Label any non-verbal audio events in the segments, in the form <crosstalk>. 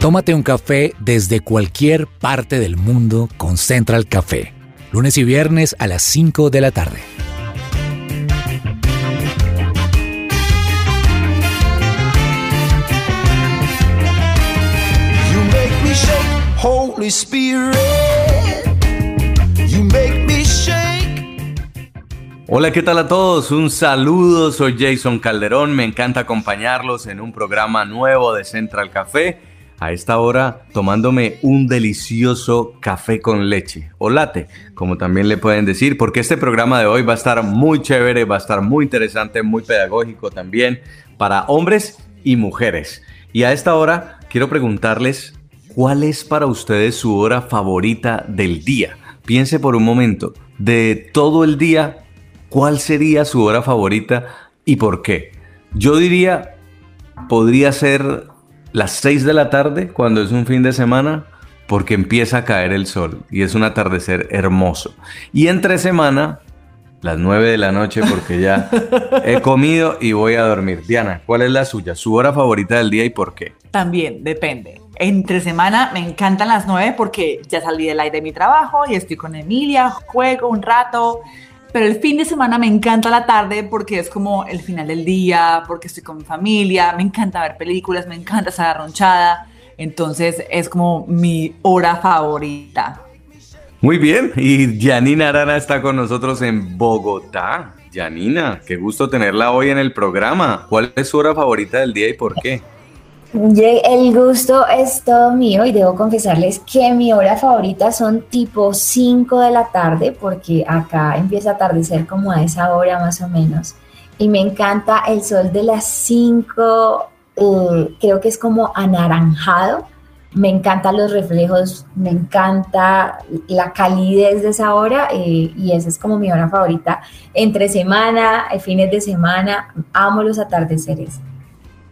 Tómate un café desde cualquier parte del mundo con Central Café. Lunes y viernes a las 5 de la tarde. You make me shake, Holy Spirit. You make me shake. Hola, ¿qué tal a todos? Un saludo, soy Jason Calderón, me encanta acompañarlos en un programa nuevo de Central Café. A esta hora tomándome un delicioso café con leche o latte, como también le pueden decir, porque este programa de hoy va a estar muy chévere, va a estar muy interesante, muy pedagógico también para hombres y mujeres. Y a esta hora quiero preguntarles cuál es para ustedes su hora favorita del día. Piense por un momento, de todo el día, ¿cuál sería su hora favorita y por qué? Yo diría, podría ser las 6 de la tarde cuando es un fin de semana porque empieza a caer el sol y es un atardecer hermoso. Y entre semana, las 9 de la noche porque ya he <laughs> comido y voy a dormir. Diana, ¿cuál es la suya? ¿Su hora favorita del día y por qué? También depende. Entre semana me encantan las 9 porque ya salí del aire de mi trabajo y estoy con Emilia, juego un rato. Pero el fin de semana me encanta la tarde porque es como el final del día, porque estoy con mi familia, me encanta ver películas, me encanta estar arronchada. Entonces es como mi hora favorita. Muy bien, y Janina Arana está con nosotros en Bogotá. Janina, qué gusto tenerla hoy en el programa. ¿Cuál es su hora favorita del día y por qué? El gusto es todo mío y debo confesarles que mi hora favorita son tipo 5 de la tarde porque acá empieza a atardecer como a esa hora más o menos. Y me encanta el sol de las 5, eh, creo que es como anaranjado, me encantan los reflejos, me encanta la calidez de esa hora eh, y esa es como mi hora favorita entre semana, eh, fines de semana, amo los atardeceres.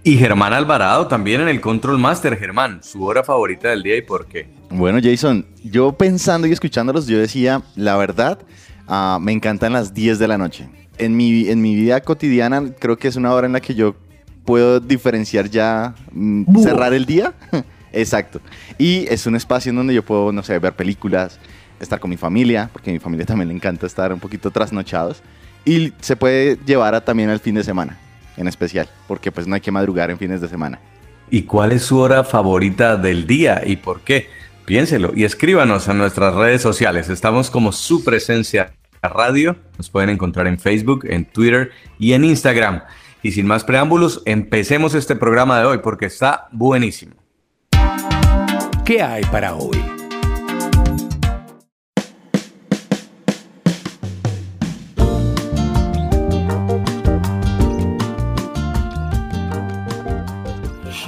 Y Germán Alvarado también en el Control Master. Germán, su hora favorita del día y por qué. Bueno, Jason, yo pensando y escuchándolos, yo decía, la verdad, ah, me encantan las 10 de la noche. En mi, en mi vida cotidiana, creo que es una hora en la que yo puedo diferenciar ya, mm, cerrar el día. <laughs> Exacto. Y es un espacio en donde yo puedo, no sé, ver películas, estar con mi familia, porque a mi familia también le encanta estar un poquito trasnochados. Y se puede llevar a, también al fin de semana, en especial, porque pues no hay que madrugar en fines de semana. ¿Y cuál es su hora favorita del día y por qué? Piénselo y escríbanos a nuestras redes sociales. Estamos como su presencia radio. Nos pueden encontrar en Facebook, en Twitter y en Instagram. Y sin más preámbulos, empecemos este programa de hoy porque está buenísimo. ¿Qué hay para hoy?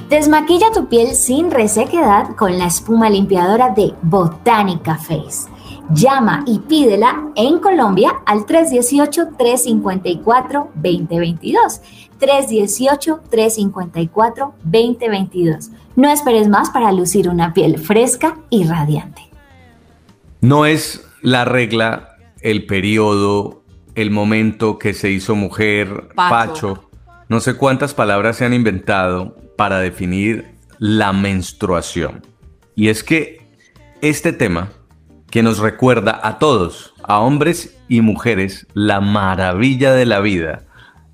Desmaquilla tu piel sin resequedad con la espuma limpiadora de Botánica Face. Llama y pídela en Colombia al 318-354-2022. 318-354-2022. No esperes más para lucir una piel fresca y radiante. No es la regla, el periodo, el momento que se hizo mujer, Pacho. pacho. No sé cuántas palabras se han inventado para definir la menstruación. Y es que este tema que nos recuerda a todos, a hombres y mujeres, la maravilla de la vida,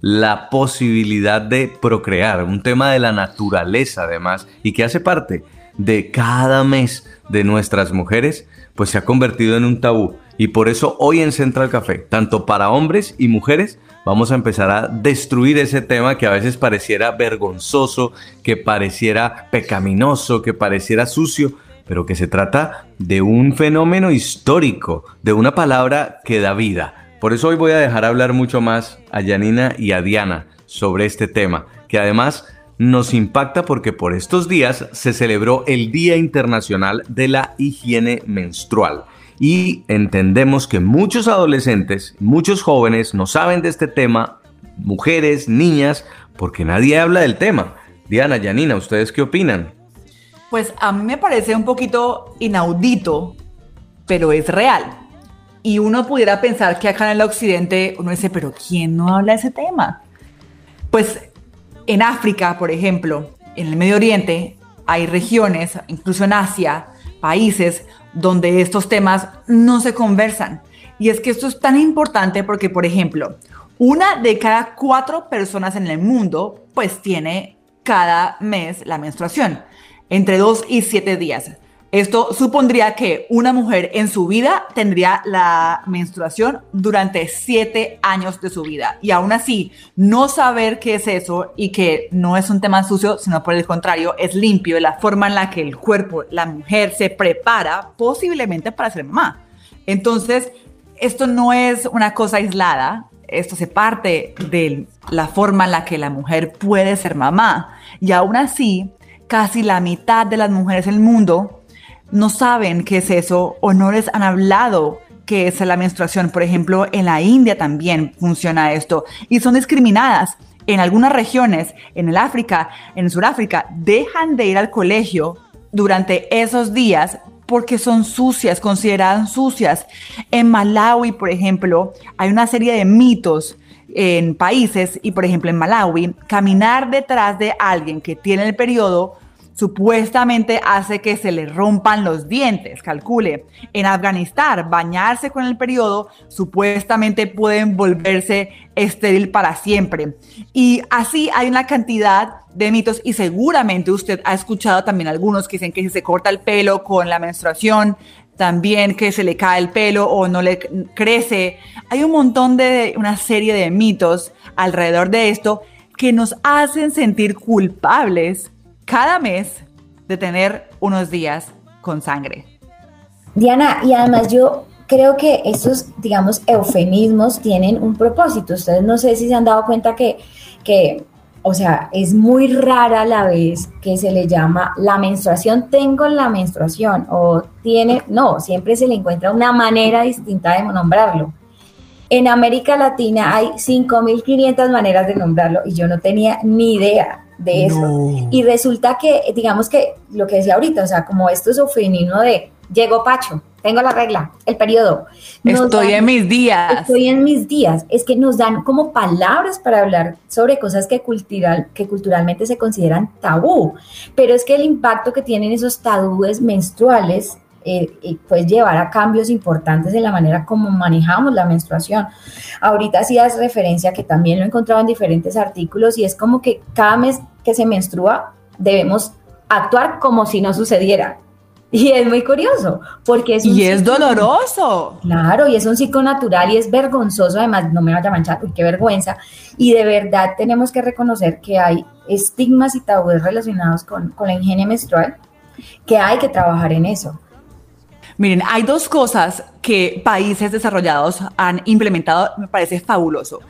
la posibilidad de procrear, un tema de la naturaleza además, y que hace parte de cada mes de nuestras mujeres, pues se ha convertido en un tabú. Y por eso hoy en Central Café, tanto para hombres y mujeres, vamos a empezar a destruir ese tema que a veces pareciera vergonzoso, que pareciera pecaminoso, que pareciera sucio, pero que se trata de un fenómeno histórico, de una palabra que da vida. Por eso hoy voy a dejar hablar mucho más a Janina y a Diana sobre este tema, que además nos impacta porque por estos días se celebró el Día Internacional de la Higiene Menstrual. Y entendemos que muchos adolescentes, muchos jóvenes no saben de este tema, mujeres, niñas, porque nadie habla del tema. Diana, Janina, ¿ustedes qué opinan? Pues a mí me parece un poquito inaudito, pero es real. Y uno pudiera pensar que acá en el occidente uno dice, pero ¿quién no habla de ese tema? Pues en África, por ejemplo, en el Medio Oriente, hay regiones, incluso en Asia, países donde estos temas no se conversan. Y es que esto es tan importante porque, por ejemplo, una de cada cuatro personas en el mundo pues tiene cada mes la menstruación, entre dos y siete días. Esto supondría que una mujer en su vida tendría la menstruación durante siete años de su vida. Y aún así, no saber qué es eso y que no es un tema sucio, sino por el contrario, es limpio, la forma en la que el cuerpo, la mujer se prepara posiblemente para ser mamá. Entonces, esto no es una cosa aislada, esto se parte de la forma en la que la mujer puede ser mamá. Y aún así, casi la mitad de las mujeres en el mundo no saben qué es eso o no les han hablado qué es la menstruación. Por ejemplo, en la India también funciona esto y son discriminadas. En algunas regiones, en el África, en Sudáfrica, dejan de ir al colegio durante esos días porque son sucias, consideradas sucias. En Malawi, por ejemplo, hay una serie de mitos en países y, por ejemplo, en Malawi, caminar detrás de alguien que tiene el periodo supuestamente hace que se le rompan los dientes, calcule. En Afganistán, bañarse con el periodo supuestamente pueden volverse estéril para siempre. Y así hay una cantidad de mitos y seguramente usted ha escuchado también algunos que dicen que si se corta el pelo con la menstruación, también que se le cae el pelo o no le crece. Hay un montón de, una serie de mitos alrededor de esto que nos hacen sentir culpables cada mes de tener unos días con sangre. Diana, y además yo creo que estos, digamos, eufemismos tienen un propósito. Ustedes no sé si se han dado cuenta que, que, o sea, es muy rara la vez que se le llama la menstruación, tengo la menstruación, o tiene, no, siempre se le encuentra una manera distinta de nombrarlo. En América Latina hay 5.500 maneras de nombrarlo y yo no tenía ni idea de eso. Y resulta que, digamos que lo que decía ahorita, o sea, como esto es eufemismo de llegó Pacho, tengo la regla, el periodo. Estoy en mis días. Estoy en mis días. Es que nos dan como palabras para hablar sobre cosas que, cultural, que culturalmente se consideran tabú. Pero es que el impacto que tienen esos tabúes menstruales eh, pues llevar a cambios importantes en la manera como manejamos la menstruación. Ahorita hacías referencia que también lo he encontrado en diferentes artículos y es como que cada mes que se menstrua debemos actuar como si no sucediera. Y es muy curioso, porque es un Y es doloroso. Claro, y es un ciclo natural y es vergonzoso, además, no me vaya a manchar, qué vergüenza. Y de verdad tenemos que reconocer que hay estigmas y tabúes relacionados con, con la higiene menstrual, que hay que trabajar en eso. Miren, hay dos cosas que países desarrollados han implementado, me parece fabuloso.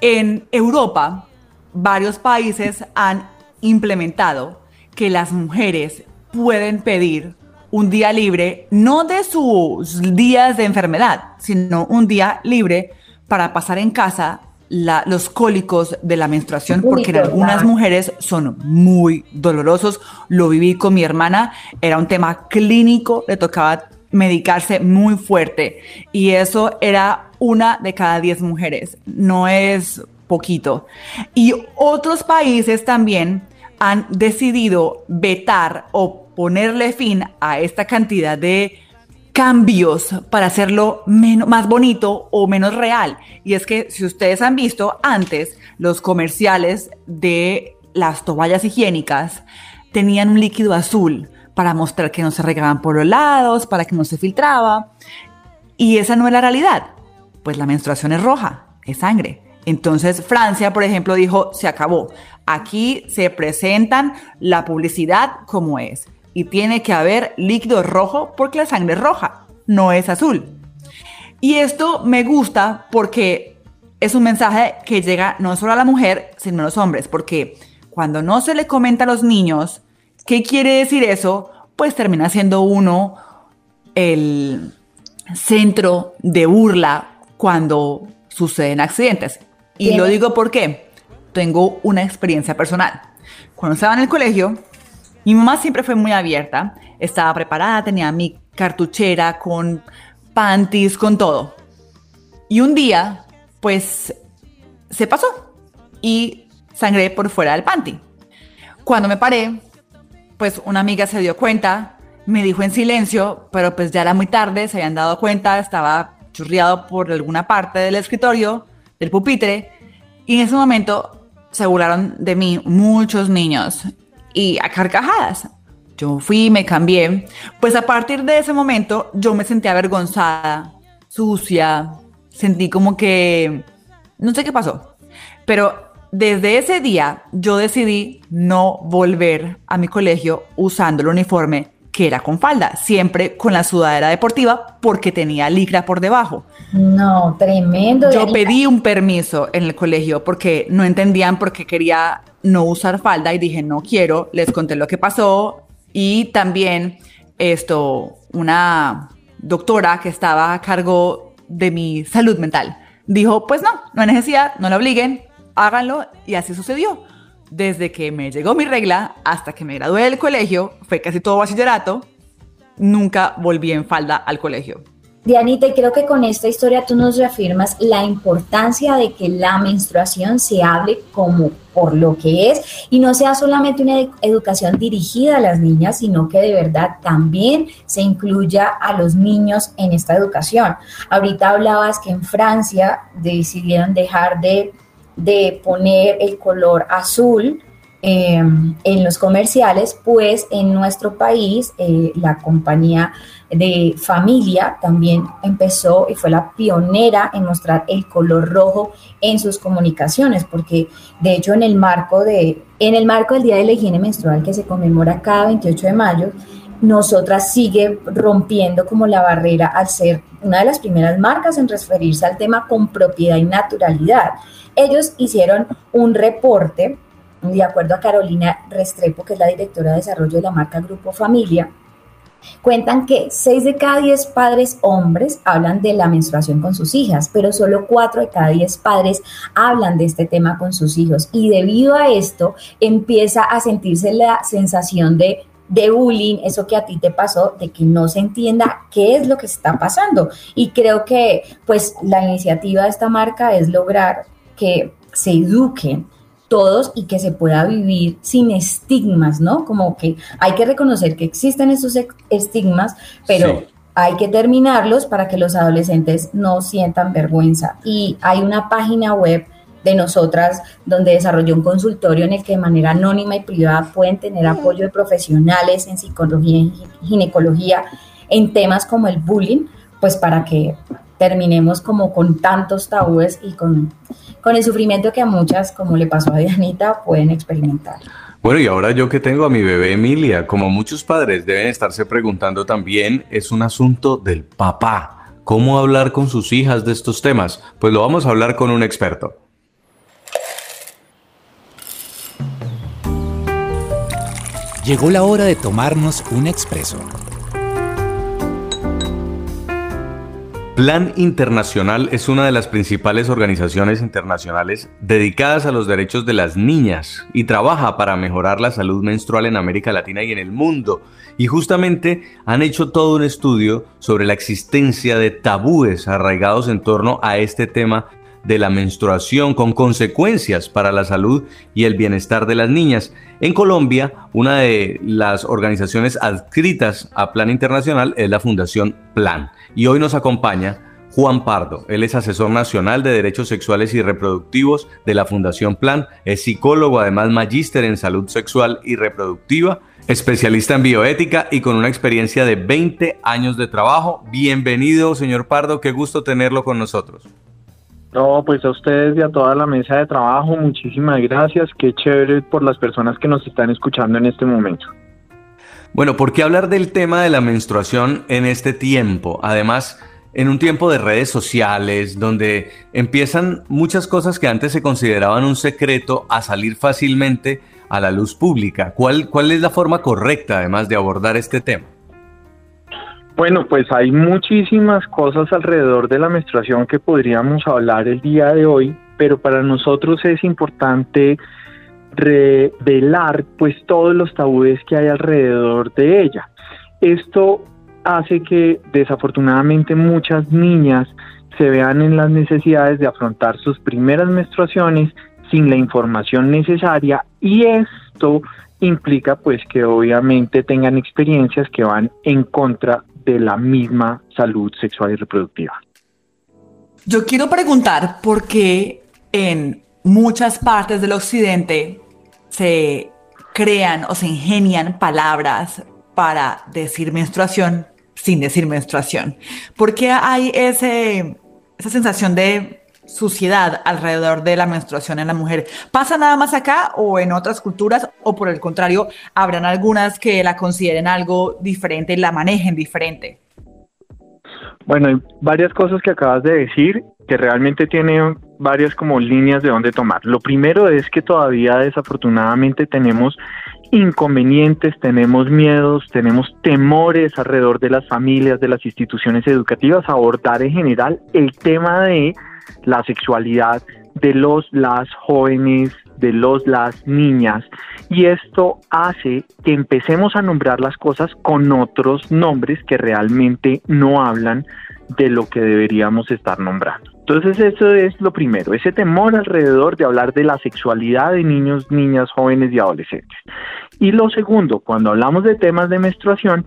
En Europa, varios países han implementado que las mujeres pueden pedir un día libre, no de sus días de enfermedad, sino un día libre para pasar en casa los cólicos de la menstruación, porque en algunas mujeres son muy dolorosos. Lo viví con mi hermana, era un tema clínico, le tocaba medicarse muy fuerte y eso era una de cada diez mujeres, no es poquito. Y otros países también han decidido vetar o ponerle fin a esta cantidad de cambios para hacerlo menos, más bonito o menos real. Y es que si ustedes han visto antes los comerciales de las toallas higiénicas, tenían un líquido azul para mostrar que no se regaban por los lados, para que no se filtraba. Y esa no es la realidad. Pues la menstruación es roja, es sangre. Entonces Francia, por ejemplo, dijo, se acabó. Aquí se presentan la publicidad como es. Y tiene que haber líquido rojo porque la sangre es roja, no es azul. Y esto me gusta porque es un mensaje que llega no solo a la mujer, sino a los hombres. Porque cuando no se le comenta a los niños ¿Qué quiere decir eso? Pues termina siendo uno el centro de burla cuando suceden accidentes. Y lo digo porque tengo una experiencia personal. Cuando estaba en el colegio, mi mamá siempre fue muy abierta, estaba preparada, tenía mi cartuchera con panties, con todo. Y un día, pues, se pasó y sangré por fuera del panty. Cuando me paré, pues una amiga se dio cuenta, me dijo en silencio, pero pues ya era muy tarde, se habían dado cuenta, estaba churriado por alguna parte del escritorio, del pupitre, y en ese momento se burlaron de mí muchos niños y a carcajadas. Yo fui, me cambié. Pues a partir de ese momento yo me sentí avergonzada, sucia, sentí como que no sé qué pasó, pero desde ese día yo decidí no volver a mi colegio usando el uniforme que era con falda, siempre con la sudadera deportiva porque tenía licra por debajo. No, tremendo. Yo pedí un permiso en el colegio porque no entendían por qué quería no usar falda y dije no quiero, les conté lo que pasó y también esto, una doctora que estaba a cargo de mi salud mental dijo pues no, no hay necesidad, no la obliguen, háganlo y así sucedió desde que me llegó mi regla hasta que me gradué del colegio, fue casi todo bachillerato, nunca volví en falda al colegio. Dianita, creo que con esta historia tú nos reafirmas la importancia de que la menstruación se hable como por lo que es y no sea solamente una educación dirigida a las niñas, sino que de verdad también se incluya a los niños en esta educación. Ahorita hablabas que en Francia decidieron dejar de de poner el color azul em, en los comerciales, pues en nuestro país eh, la compañía de familia también empezó y fue la pionera en mostrar el color rojo en sus comunicaciones, porque de hecho en el marco de en el marco del Día de la Higiene Menstrual que se conmemora cada 28 de mayo, nosotras sigue rompiendo como la barrera al ser una de las primeras marcas en referirse al tema con propiedad y naturalidad. Ellos hicieron un reporte, de acuerdo a Carolina Restrepo, que es la directora de desarrollo de la marca Grupo Familia, Cuentan que 6 de cada 10 padres hombres hablan de la menstruación con sus hijas, pero solo 4 de cada 10 padres hablan de este tema con sus hijos. Y debido a esto empieza a sentirse la sensación de de bullying, eso que a ti te pasó, de que no se entienda qué es lo que está pasando. Y creo que pues la iniciativa de esta marca es lograr que se eduquen todos y que se pueda vivir sin estigmas, ¿no? Como que hay que reconocer que existen esos estigmas, pero hay que terminarlos para que los adolescentes no sientan vergüenza. Y hay una página web de nosotras, donde desarrolló un consultorio en el que de manera anónima y privada pueden tener apoyo de profesionales en psicología y ginecología en temas como el bullying, pues para que terminemos como con tantos tabúes y con, con el sufrimiento que a muchas, como le pasó a Dianita, pueden experimentar. Bueno, y ahora yo que tengo a mi bebé Emilia, como muchos padres deben estarse preguntando también, es un asunto del papá. ¿Cómo hablar con sus hijas de estos temas? Pues lo vamos a hablar con un experto. Llegó la hora de tomarnos un expreso. Plan Internacional es una de las principales organizaciones internacionales dedicadas a los derechos de las niñas y trabaja para mejorar la salud menstrual en América Latina y en el mundo. Y justamente han hecho todo un estudio sobre la existencia de tabúes arraigados en torno a este tema de la menstruación con consecuencias para la salud y el bienestar de las niñas. En Colombia, una de las organizaciones adscritas a Plan Internacional es la Fundación Plan. Y hoy nos acompaña Juan Pardo. Él es asesor nacional de derechos sexuales y reproductivos de la Fundación Plan. Es psicólogo, además magíster en salud sexual y reproductiva, especialista en bioética y con una experiencia de 20 años de trabajo. Bienvenido, señor Pardo. Qué gusto tenerlo con nosotros. No, pues a ustedes y a toda la mesa de trabajo, muchísimas gracias. Qué chévere por las personas que nos están escuchando en este momento. Bueno, ¿por qué hablar del tema de la menstruación en este tiempo? Además, en un tiempo de redes sociales, donde empiezan muchas cosas que antes se consideraban un secreto a salir fácilmente a la luz pública. ¿Cuál, cuál es la forma correcta, además, de abordar este tema? Bueno, pues hay muchísimas cosas alrededor de la menstruación que podríamos hablar el día de hoy, pero para nosotros es importante revelar pues todos los tabúes que hay alrededor de ella. Esto hace que desafortunadamente muchas niñas se vean en las necesidades de afrontar sus primeras menstruaciones sin la información necesaria y esto implica pues que obviamente tengan experiencias que van en contra de la misma salud sexual y reproductiva. Yo quiero preguntar por qué en muchas partes del occidente se crean o se ingenian palabras para decir menstruación sin decir menstruación. ¿Por qué hay ese, esa sensación de suciedad alrededor de la menstruación en la mujer. ¿Pasa nada más acá o en otras culturas o por el contrario, habrán algunas que la consideren algo diferente y la manejen diferente? Bueno, hay varias cosas que acabas de decir que realmente tienen varias como líneas de dónde tomar. Lo primero es que todavía desafortunadamente tenemos inconvenientes, tenemos miedos, tenemos temores alrededor de las familias, de las instituciones educativas, abordar en general el tema de la sexualidad de los las jóvenes, de los las niñas y esto hace que empecemos a nombrar las cosas con otros nombres que realmente no hablan de lo que deberíamos estar nombrando. Entonces eso es lo primero, ese temor alrededor de hablar de la sexualidad de niños, niñas, jóvenes y adolescentes. Y lo segundo, cuando hablamos de temas de menstruación,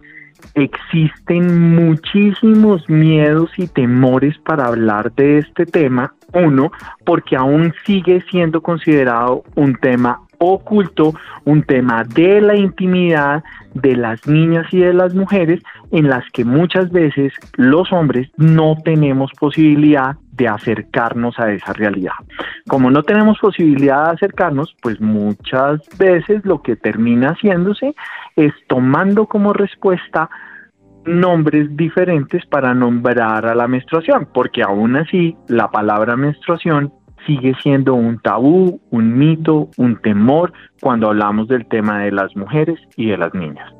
existen muchísimos miedos y temores para hablar de este tema. Uno, porque aún sigue siendo considerado un tema oculto, un tema de la intimidad de las niñas y de las mujeres en las que muchas veces los hombres no tenemos posibilidad de acercarnos a esa realidad. Como no tenemos posibilidad de acercarnos, pues muchas veces lo que termina haciéndose es tomando como respuesta nombres diferentes para nombrar a la menstruación, porque aún así la palabra menstruación sigue siendo un tabú, un mito, un temor cuando hablamos del tema de las mujeres y de las niñas.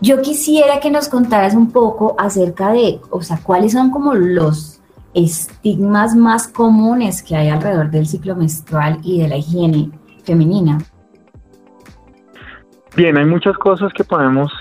Yo quisiera que nos contaras un poco acerca de, o sea, cuáles son como los estigmas más comunes que hay alrededor del ciclo menstrual y de la higiene femenina. Bien, hay muchas cosas que podemos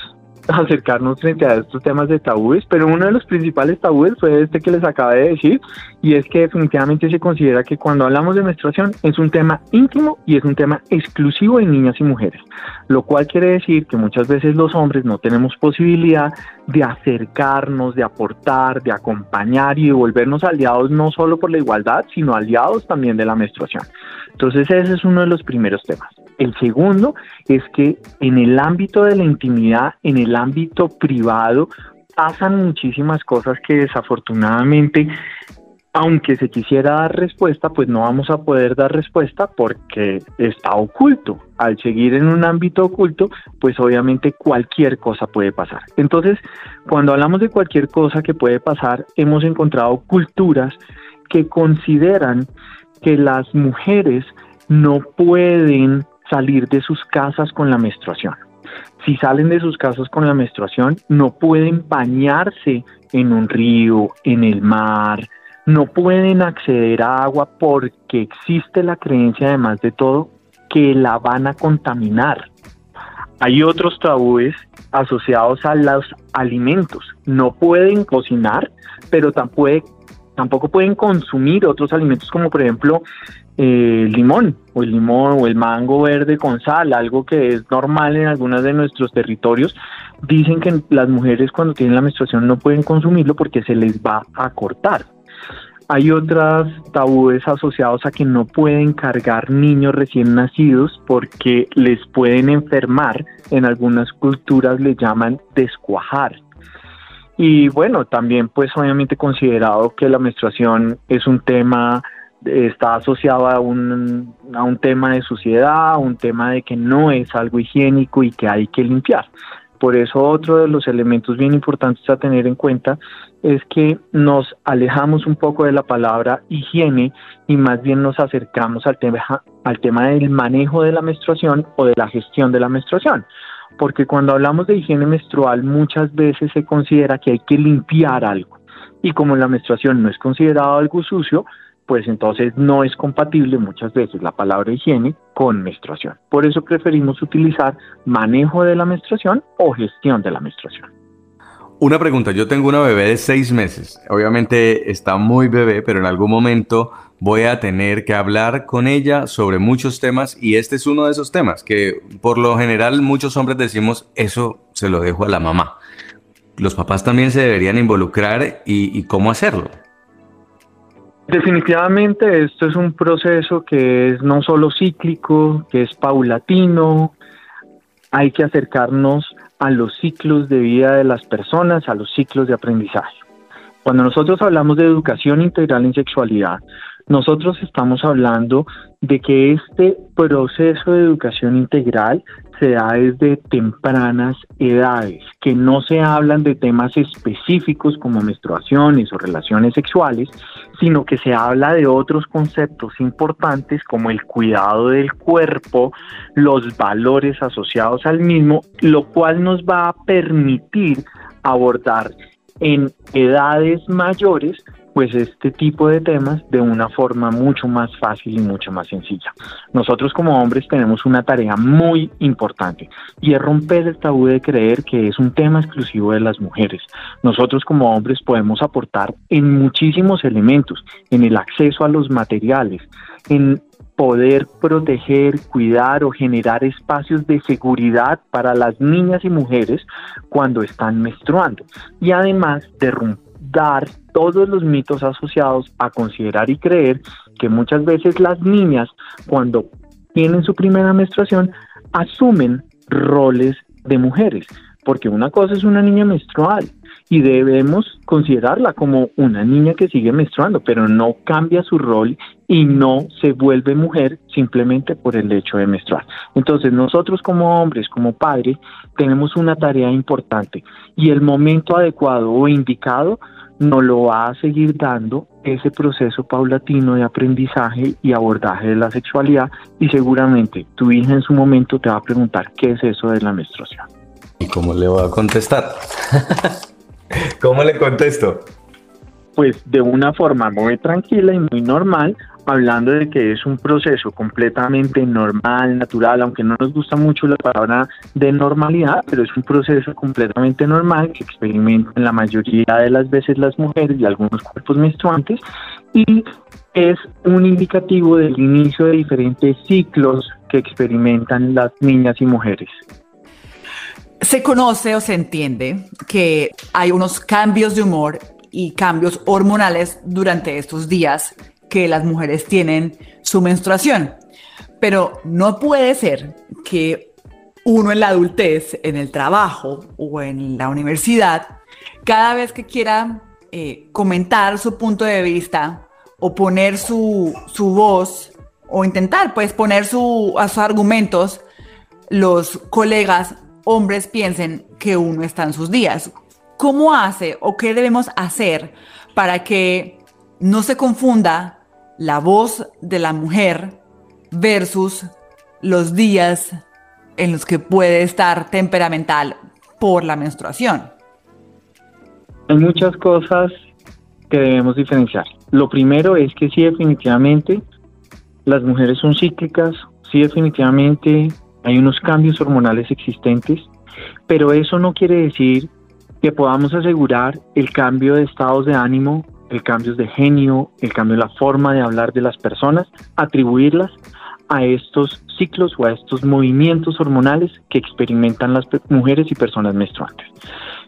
acercarnos frente a estos temas de tabúes, pero uno de los principales tabúes fue este que les acabé de decir, y es que definitivamente se considera que cuando hablamos de menstruación es un tema íntimo y es un tema exclusivo de niñas y mujeres, lo cual quiere decir que muchas veces los hombres no tenemos posibilidad de acercarnos, de aportar, de acompañar y de volvernos aliados no solo por la igualdad, sino aliados también de la menstruación. Entonces ese es uno de los primeros temas. El segundo es que en el ámbito de la intimidad, en el ámbito privado, pasan muchísimas cosas que desafortunadamente, aunque se quisiera dar respuesta, pues no vamos a poder dar respuesta porque está oculto. Al seguir en un ámbito oculto, pues obviamente cualquier cosa puede pasar. Entonces, cuando hablamos de cualquier cosa que puede pasar, hemos encontrado culturas que consideran que las mujeres no pueden salir de sus casas con la menstruación. Si salen de sus casas con la menstruación, no pueden bañarse en un río, en el mar, no pueden acceder a agua porque existe la creencia, además de todo, que la van a contaminar. Hay otros tabúes asociados a los alimentos. No pueden cocinar, pero tampoco, tampoco pueden consumir otros alimentos como por ejemplo el limón o el limón o el mango verde con sal, algo que es normal en algunos de nuestros territorios. Dicen que las mujeres cuando tienen la menstruación no pueden consumirlo porque se les va a cortar. Hay otras tabúes asociados a que no pueden cargar niños recién nacidos porque les pueden enfermar. En algunas culturas le llaman descuajar. Y bueno, también pues obviamente considerado que la menstruación es un tema está asociado a un, a un tema de suciedad, un tema de que no es algo higiénico y que hay que limpiar. Por eso otro de los elementos bien importantes a tener en cuenta es que nos alejamos un poco de la palabra higiene y más bien nos acercamos al tema, al tema del manejo de la menstruación o de la gestión de la menstruación. Porque cuando hablamos de higiene menstrual muchas veces se considera que hay que limpiar algo. Y como la menstruación no es considerado algo sucio, pues entonces no es compatible muchas veces la palabra higiene con menstruación. Por eso preferimos utilizar manejo de la menstruación o gestión de la menstruación. Una pregunta, yo tengo una bebé de seis meses. Obviamente está muy bebé, pero en algún momento voy a tener que hablar con ella sobre muchos temas y este es uno de esos temas que por lo general muchos hombres decimos eso se lo dejo a la mamá. Los papás también se deberían involucrar y, cómo hacerlo. Definitivamente esto es un proceso que es no solo cíclico, que es paulatino, hay que acercarnos a los ciclos de vida de las personas, a los ciclos de aprendizaje. Cuando nosotros hablamos de educación integral en sexualidad, nosotros estamos hablando de que este proceso de educación integral se da desde tempranas edades, que no se hablan de temas específicos como menstruaciones o relaciones sexuales, sino que se habla de otros conceptos importantes como el cuidado del cuerpo, los valores asociados al mismo, lo cual nos va a permitir abordar en edades mayores pues este tipo de temas de una forma mucho más fácil y mucho más sencilla. Nosotros como hombres tenemos una tarea muy importante y es romper el tabú de creer que es un tema exclusivo de las mujeres. Nosotros como hombres podemos aportar en muchísimos elementos, en el acceso a los materiales, en poder proteger, cuidar o generar espacios de seguridad para las niñas y mujeres cuando están menstruando y además de dar todos los mitos asociados a considerar y creer que muchas veces las niñas cuando tienen su primera menstruación asumen roles de mujeres, porque una cosa es una niña menstrual y debemos considerarla como una niña que sigue menstruando, pero no cambia su rol y no se vuelve mujer simplemente por el hecho de menstruar. Entonces nosotros como hombres, como padres, tenemos una tarea importante y el momento adecuado o indicado nos lo va a seguir dando ese proceso paulatino de aprendizaje y abordaje de la sexualidad y seguramente tu hija en su momento te va a preguntar qué es eso de la menstruación. ¿Y cómo le voy a contestar? <laughs> ¿Cómo le contesto? Pues de una forma muy tranquila y muy normal, hablando de que es un proceso completamente normal, natural, aunque no nos gusta mucho la palabra de normalidad, pero es un proceso completamente normal que experimentan la mayoría de las veces las mujeres y algunos cuerpos menstruantes y es un indicativo del inicio de diferentes ciclos que experimentan las niñas y mujeres. Se conoce o se entiende que hay unos cambios de humor y cambios hormonales durante estos días que las mujeres tienen su menstruación. Pero no puede ser que uno en la adultez, en el trabajo o en la universidad, cada vez que quiera eh, comentar su punto de vista o poner su, su voz o intentar pues poner su, a sus argumentos, los colegas hombres piensen que uno está en sus días. ¿Cómo hace o qué debemos hacer para que no se confunda la voz de la mujer versus los días en los que puede estar temperamental por la menstruación? Hay muchas cosas que debemos diferenciar. Lo primero es que sí definitivamente las mujeres son cíclicas, sí definitivamente hay unos cambios hormonales existentes, pero eso no quiere decir que podamos asegurar el cambio de estados de ánimo el cambio de genio, el cambio de la forma de hablar de las personas, atribuirlas a estos ciclos o a estos movimientos hormonales que experimentan las mujeres y personas menstruantes.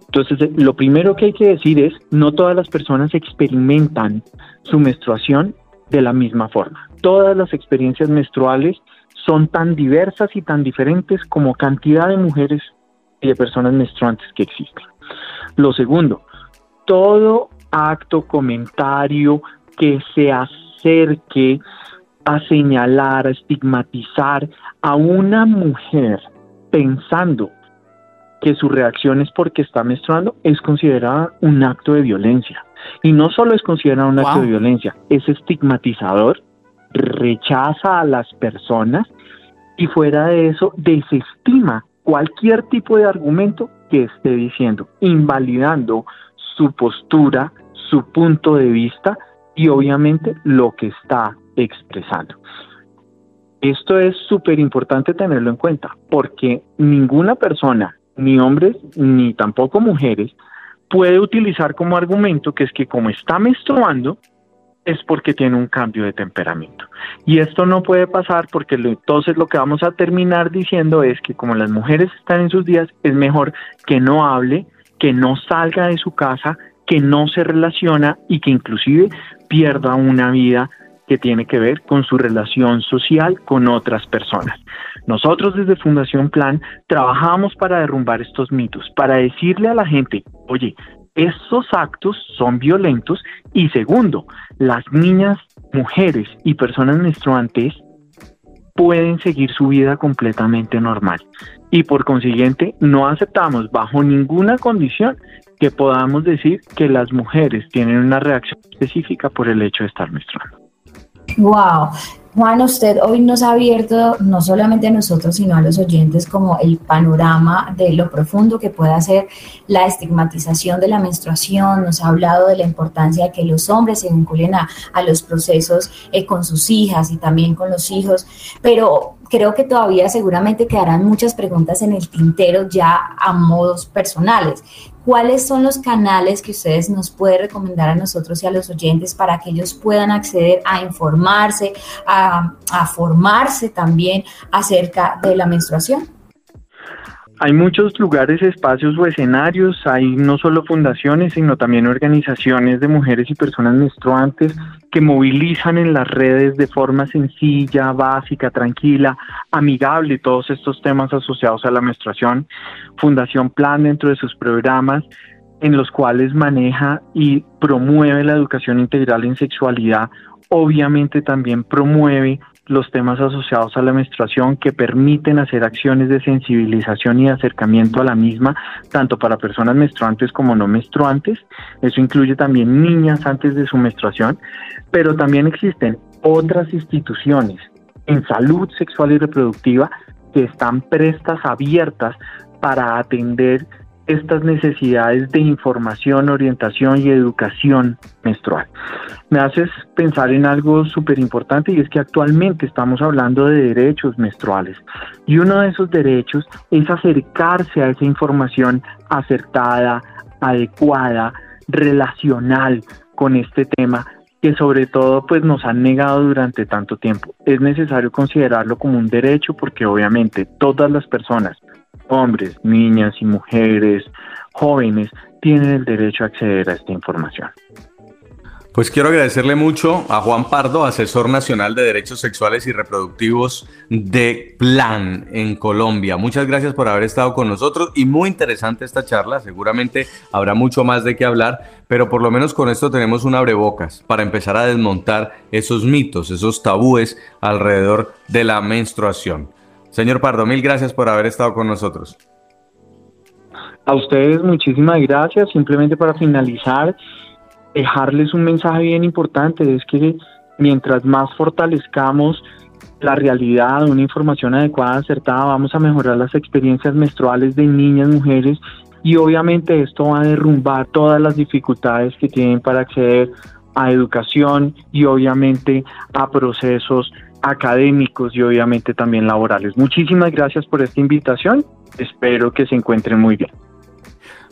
Entonces, eh, lo primero que hay que decir es, no todas las personas experimentan su menstruación de la misma forma. Todas las experiencias menstruales son tan diversas y tan diferentes como cantidad de mujeres y de personas menstruantes que existen. Lo segundo, todo acto, comentario que se acerque a señalar, a estigmatizar a una mujer pensando que su reacción es porque está menstruando, es considerada un acto de violencia. Y no solo es considerado un acto de violencia, es estigmatizador, rechaza a las personas y fuera de eso desestima cualquier tipo de argumento que esté diciendo, invalidando su postura, su punto de vista y obviamente lo que está expresando. Esto es súper importante tenerlo en cuenta porque ninguna persona, ni hombres ni tampoco mujeres, puede utilizar como argumento que es que como está menstruando, es porque tiene un cambio de temperamento. Y esto no puede pasar porque entonces lo que vamos a terminar diciendo es que como las mujeres están en sus días, es mejor que no hable, que no salga de su casa, que no se relaciona y que inclusive pierda una vida que tiene que ver con su relación social con otras personas. Nosotros desde Fundación Plan trabajamos para derrumbar estos mitos, para decirle a la gente, oye, estos actos son violentos y segundo, las niñas, mujeres y personas menstruantes pueden seguir su vida completamente normal. Y por consiguiente, no aceptamos bajo ninguna condición que podamos decir que las mujeres tienen una reacción específica por el hecho de estar menstruando. Wow. Juan, usted hoy nos ha abierto no solamente a nosotros, sino a los oyentes como el panorama de lo profundo que puede ser la estigmatización de la menstruación, nos ha hablado de la importancia de que los hombres se vinculen a, los procesos eh, con sus hijas y también con los hijos, pero creo que todavía seguramente quedarán muchas preguntas en el tintero ya a modos personales. ¿Cuáles son los canales que ustedes nos pueden recomendar a nosotros y a los oyentes para que ellos puedan acceder a informarse, a, a formarse también acerca de la menstruación? Hay muchos lugares, espacios o escenarios, hay no solo fundaciones, sino también organizaciones de mujeres y personas menstruantes que movilizan en las redes de forma sencilla, básica, tranquila, amigable todos estos temas asociados a la menstruación. Fundación Plan dentro de sus programas en los cuales maneja y promueve la educación integral en sexualidad, obviamente también promueve los temas asociados a la menstruación que permiten hacer acciones de sensibilización y acercamiento a la misma, tanto para personas menstruantes como no menstruantes. Eso incluye también niñas antes de su menstruación, pero también existen otras instituciones en salud sexual y reproductiva que están prestas, abiertas para atender estas necesidades de información, orientación y educación menstrual. Me haces pensar en algo súper importante y es que actualmente estamos hablando de derechos menstruales y uno de esos derechos es acercarse a esa información acertada, adecuada, relacional con este tema que sobre todo pues nos han negado durante tanto tiempo. Es necesario considerarlo como un derecho porque obviamente todas las personas hombres, niñas y mujeres, jóvenes, tienen el derecho a acceder a esta información. Pues quiero agradecerle mucho a Juan Pardo, asesor nacional de derechos sexuales y reproductivos de Plan en Colombia. Muchas gracias por haber estado con nosotros y muy interesante esta charla. Seguramente habrá mucho más de qué hablar, pero por lo menos con esto tenemos un abrebocas para empezar a desmontar esos mitos, esos tabúes alrededor de la menstruación. Señor Pardo, mil gracias por haber estado con nosotros. A ustedes muchísimas gracias. Simplemente para finalizar, dejarles un mensaje bien importante, es que mientras más fortalezcamos la realidad, una información adecuada, acertada, vamos a mejorar las experiencias menstruales de niñas, mujeres y obviamente esto va a derrumbar todas las dificultades que tienen para acceder a educación y obviamente a procesos académicos y obviamente también laborales. Muchísimas gracias por esta invitación. Espero que se encuentren muy bien.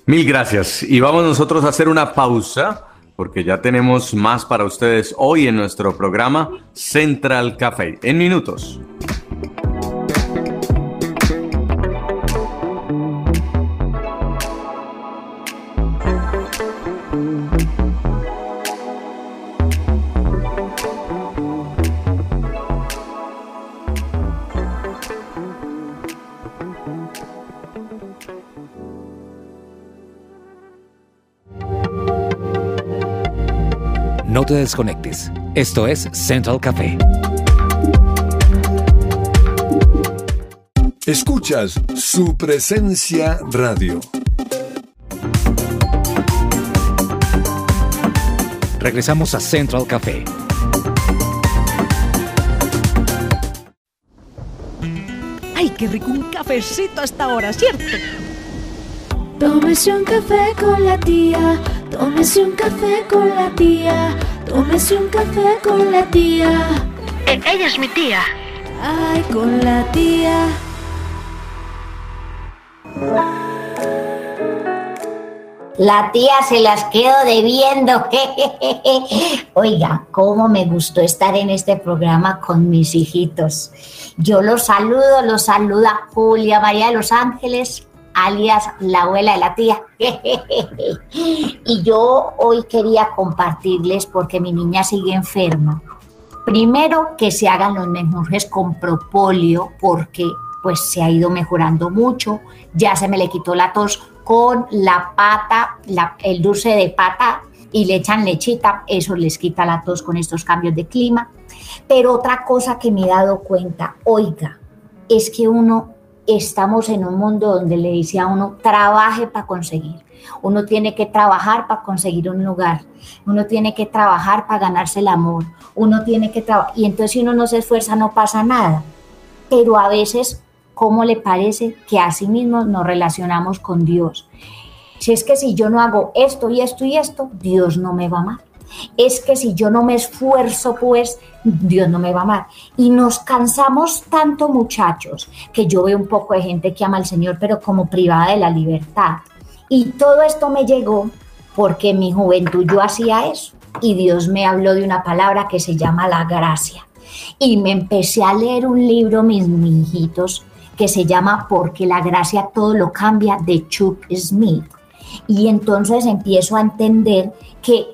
Mil gracias. Y vamos nosotros a hacer una pausa porque ya tenemos más para ustedes hoy en nuestro programa Central Café. En minutos. No te desconectes. Esto es Central Café. Escuchas su presencia radio. Regresamos a Central Café. ¡Ay, qué rico un cafecito hasta ahora, ¿cierto? Tómese un café con la tía, tómese un café con la tía, tómese un café con la tía. E, ella es mi tía. Ay, con la tía. La tía se las quedo debiendo. <laughs> Oiga, cómo me gustó estar en este programa con mis hijitos. Yo los saludo, los saluda Julia María de los Ángeles, alias la abuela de la tía. <laughs> Y yo hoy quería compartirles porque mi niña sigue enferma. Primero que se hagan los menjurjes con propóleo porque pues se ha ido mejorando mucho, ya se me le quitó la tos con la pata, la- el dulce de pata y le echan lechita, eso les quita la tos con estos cambios de clima. Pero otra cosa que me he dado cuenta, oiga, es que uno estamos en un mundo donde le dice a uno, trabaje para conseguir. Uno tiene que trabajar para conseguir un lugar. Uno tiene que trabajar para ganarse el amor. Uno tiene que trabajar. Y entonces si uno no se esfuerza no pasa nada. Pero a veces, ¿cómo le parece que así mismo nos relacionamos con Dios? Si es que si yo no hago esto y esto y esto, Dios no me va a amar. Es que si yo no me esfuerzo, pues Dios no me va a amar. Y nos cansamos tanto, muchachos, que yo veo un poco de gente que ama al Señor, pero como privada de la libertad. Y todo esto me llegó porque en mi juventud yo hacía eso. Y Dios me habló de una palabra que se llama la gracia. Y me empecé a leer un libro, mis hijitos, que se llama Porque la gracia todo lo cambia, de Chuck Smith. Y entonces empiezo a entender que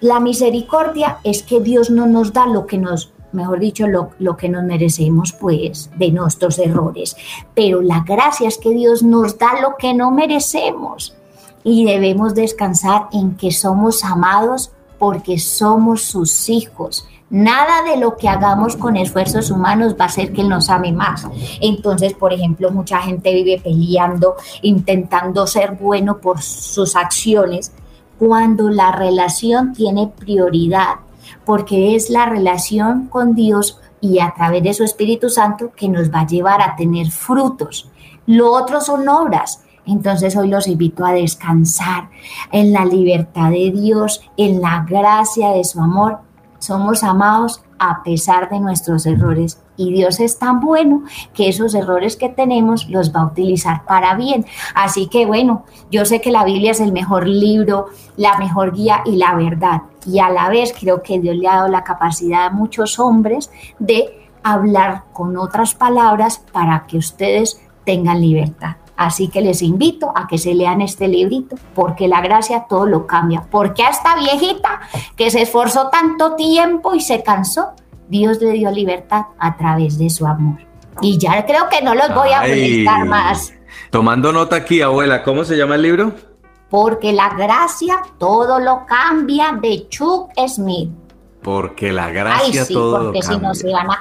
la misericordia es que Dios no nos da lo que nos, mejor dicho, lo, lo que nos merecemos, pues, de nuestros errores. Pero la gracia es que Dios nos da lo que no merecemos. Y debemos descansar en que somos amados porque somos sus hijos. Nada de lo que hagamos con esfuerzos humanos va a hacer que Él nos ame más. Entonces, por ejemplo, mucha gente vive peleando, intentando ser bueno por sus acciones, cuando la relación tiene prioridad, porque es la relación con Dios y a través de su Espíritu Santo que nos va a llevar a tener frutos. Lo otro son obras. Entonces hoy los invito a descansar en la libertad de Dios, en la gracia de su amor. Somos amados a pesar de nuestros errores y Dios es tan bueno que esos errores que tenemos los va a utilizar para bien. Así que bueno, yo sé que la Biblia es el mejor libro, la mejor guía y la verdad. Y a la vez creo que Dios le ha dado la capacidad a muchos hombres de hablar con otras palabras para que ustedes tengan libertad. Así que les invito a que se lean este librito, porque la gracia todo lo cambia. Porque a esta viejita que se esforzó tanto tiempo y se cansó, Dios le dio libertad a través de su amor. Y ya creo que no los voy a Ay. molestar más, Tomando nota aquí, abuela, ¿cómo se llama el libro? porque la gracia todo lo cambia de Chuck Smith. Porque la Ay, gracia sí, todo lo porque si no cambia. se van a...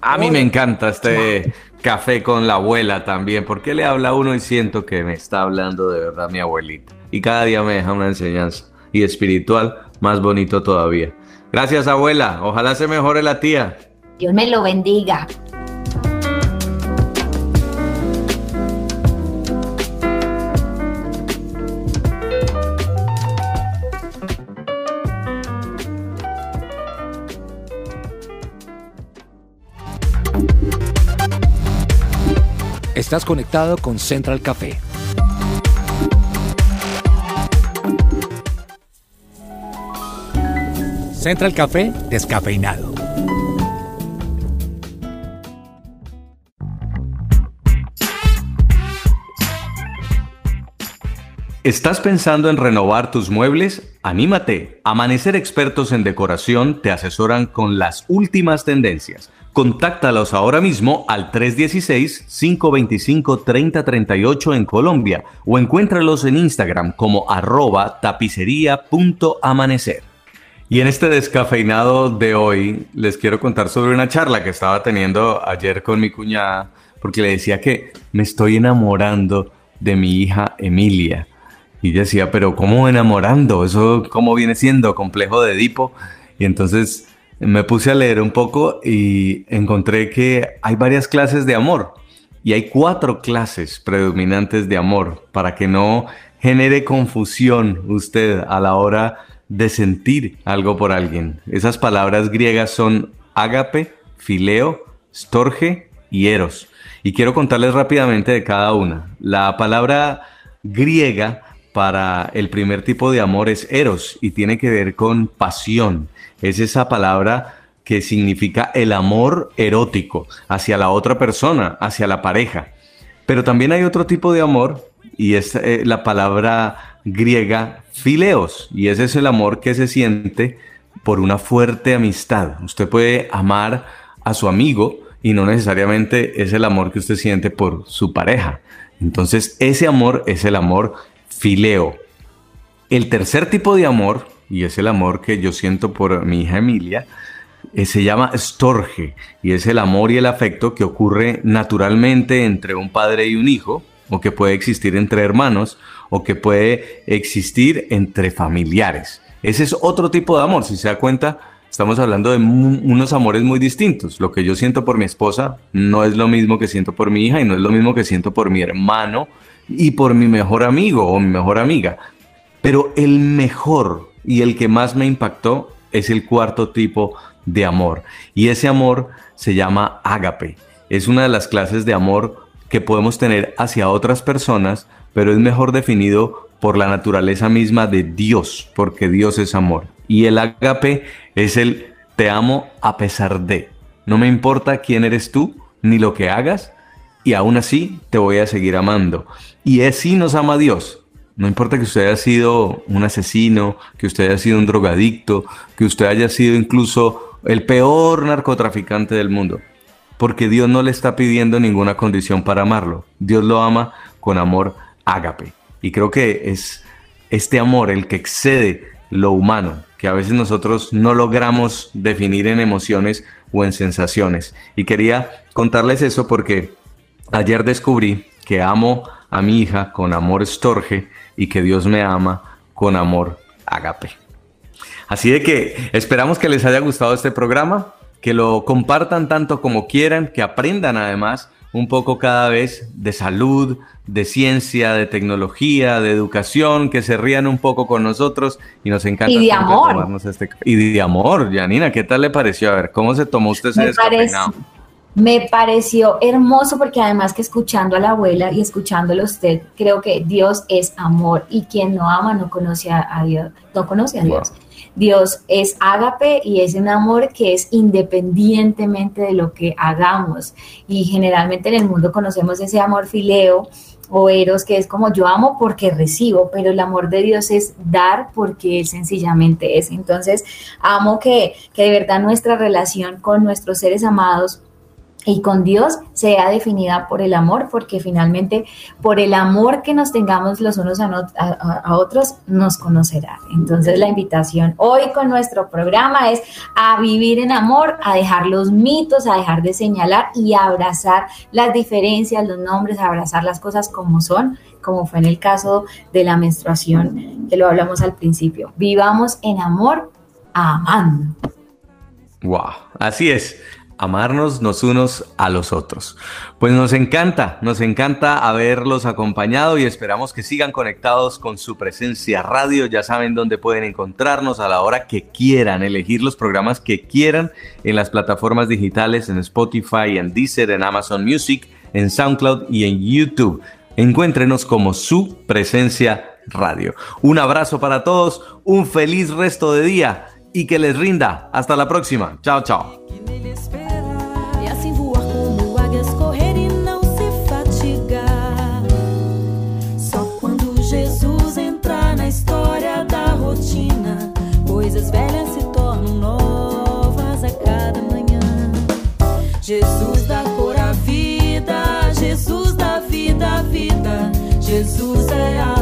A mí me encanta este café con la abuela también, porque le habla uno y siento que me está hablando de verdad mi abuelita. Y cada día me deja una enseñanza y espiritual más bonito todavía. Gracias abuela, ojalá se mejore la tía. Dios me lo bendiga. Estás conectado con Central Café. Central Café descafeinado. ¿Estás pensando en renovar tus muebles? Anímate. Amanecer expertos en decoración te asesoran con las últimas tendencias. Contáctalos ahora mismo al 316-525-3038 en Colombia o encuéntralos en Instagram como arroba tapicería.amanecer. Y en este descafeinado de hoy les quiero contar sobre una charla que estaba teniendo ayer con mi cuñada porque le decía que me estoy enamorando de mi hija Emilia. Y decía, pero ¿cómo enamorando? ¿Eso cómo viene siendo? ¿Complejo de Edipo? Y entonces me puse a leer un poco y encontré que hay varias clases de amor. Y hay cuatro clases predominantes de amor para que no genere confusión usted a la hora de sentir algo por alguien. Esas palabras griegas son ágape, fileo, storge y eros. Y quiero contarles rápidamente de cada una. La palabra griega para el primer tipo de amor es eros y tiene que ver con pasión. Es esa palabra que significa el amor erótico hacia la otra persona, hacia la pareja. Pero también hay otro tipo de amor y es eh, la palabra griega fileos y ese es el amor que se siente por una fuerte amistad. Usted puede amar a su amigo y no necesariamente es el amor que usted siente por su pareja. Entonces ese amor es el amor fileo. El tercer tipo de amor, y es el amor que yo siento por mi hija Emilia, eh, se llama storge y es el amor y el afecto que ocurre naturalmente entre un padre y un hijo, o que puede existir entre hermanos, o que puede existir entre familiares. Ese es otro tipo de amor, si se da cuenta, estamos hablando de unos amores muy distintos. Lo que yo siento por mi esposa no es lo mismo que siento por mi hija y no es lo mismo que siento por mi hermano y por mi mejor amigo o mi mejor amiga. Pero el mejor y el que más me impactó es el cuarto tipo de amor. Y ese amor se llama ágape. Es una de las clases de amor que podemos tener hacia otras personas, pero es mejor definido por la naturaleza misma de Dios, porque Dios es amor. Y el ágape es el te amo a pesar de. No me importa quién eres tú, ni lo que hagas, y aún así te voy a seguir amando. Y así nos ama Dios. No importa que usted haya sido un asesino, que usted haya sido un drogadicto, que usted haya sido incluso el peor narcotraficante del mundo. Porque Dios no le está pidiendo ninguna condición para amarlo. Dios lo ama con amor ágape. Y creo que es este amor el que excede lo humano, que a veces nosotros no logramos definir en emociones o en sensaciones. Y quería contarles eso porque ayer descubrí que amo a mi hija con amor estorge y que Dios me ama con amor agape. Así de que esperamos que les haya gustado este programa, que lo compartan tanto como quieran, que aprendan además un poco cada vez de salud, de ciencia, de tecnología, de educación, que se rían un poco con nosotros y nos encanta. Y de amor. Este... Y de amor, Janina, ¿qué tal le pareció? A ver, ¿cómo se tomó usted ese descafeinado? Me pareció hermoso porque además que escuchando a la abuela y escuchándolo usted, creo que Dios es amor y quien no ama no conoce a, Dios, no conoce a Dios. Dios es ágape y es un amor que es independientemente de lo que hagamos. Y generalmente en el mundo conocemos ese amor fileo o eros, que es como yo amo porque recibo, pero el amor de Dios es dar porque Él sencillamente es. Entonces, amo que, que de verdad nuestra relación con nuestros seres amados y con Dios sea definida por el amor, porque finalmente por el amor que nos tengamos los unos a, otros nos conocerá. Entonces la invitación hoy con nuestro programa es a vivir en amor, a dejar los mitos, a dejar de señalar y a abrazar las diferencias, los nombres, a abrazar las cosas como son, como fue en el caso de la menstruación, que lo hablamos al principio. Vivamos en amor, amando. Wow, así es amarnos los unos a los otros. Pues nos encanta, nos encanta haberlos acompañado y esperamos que sigan conectados con su presencia radio. Ya saben dónde pueden encontrarnos a la hora que quieran, elegir los programas que quieran en las plataformas digitales, en Spotify, en Deezer, en Amazon Music, en SoundCloud y en YouTube. Encuéntrenos como su presencia radio. Un abrazo para todos, un feliz resto de día y que les rinda. Hasta la próxima. Chao, chao. Jesus dá cor à vida, Jesus dá vida vida, Jesus é a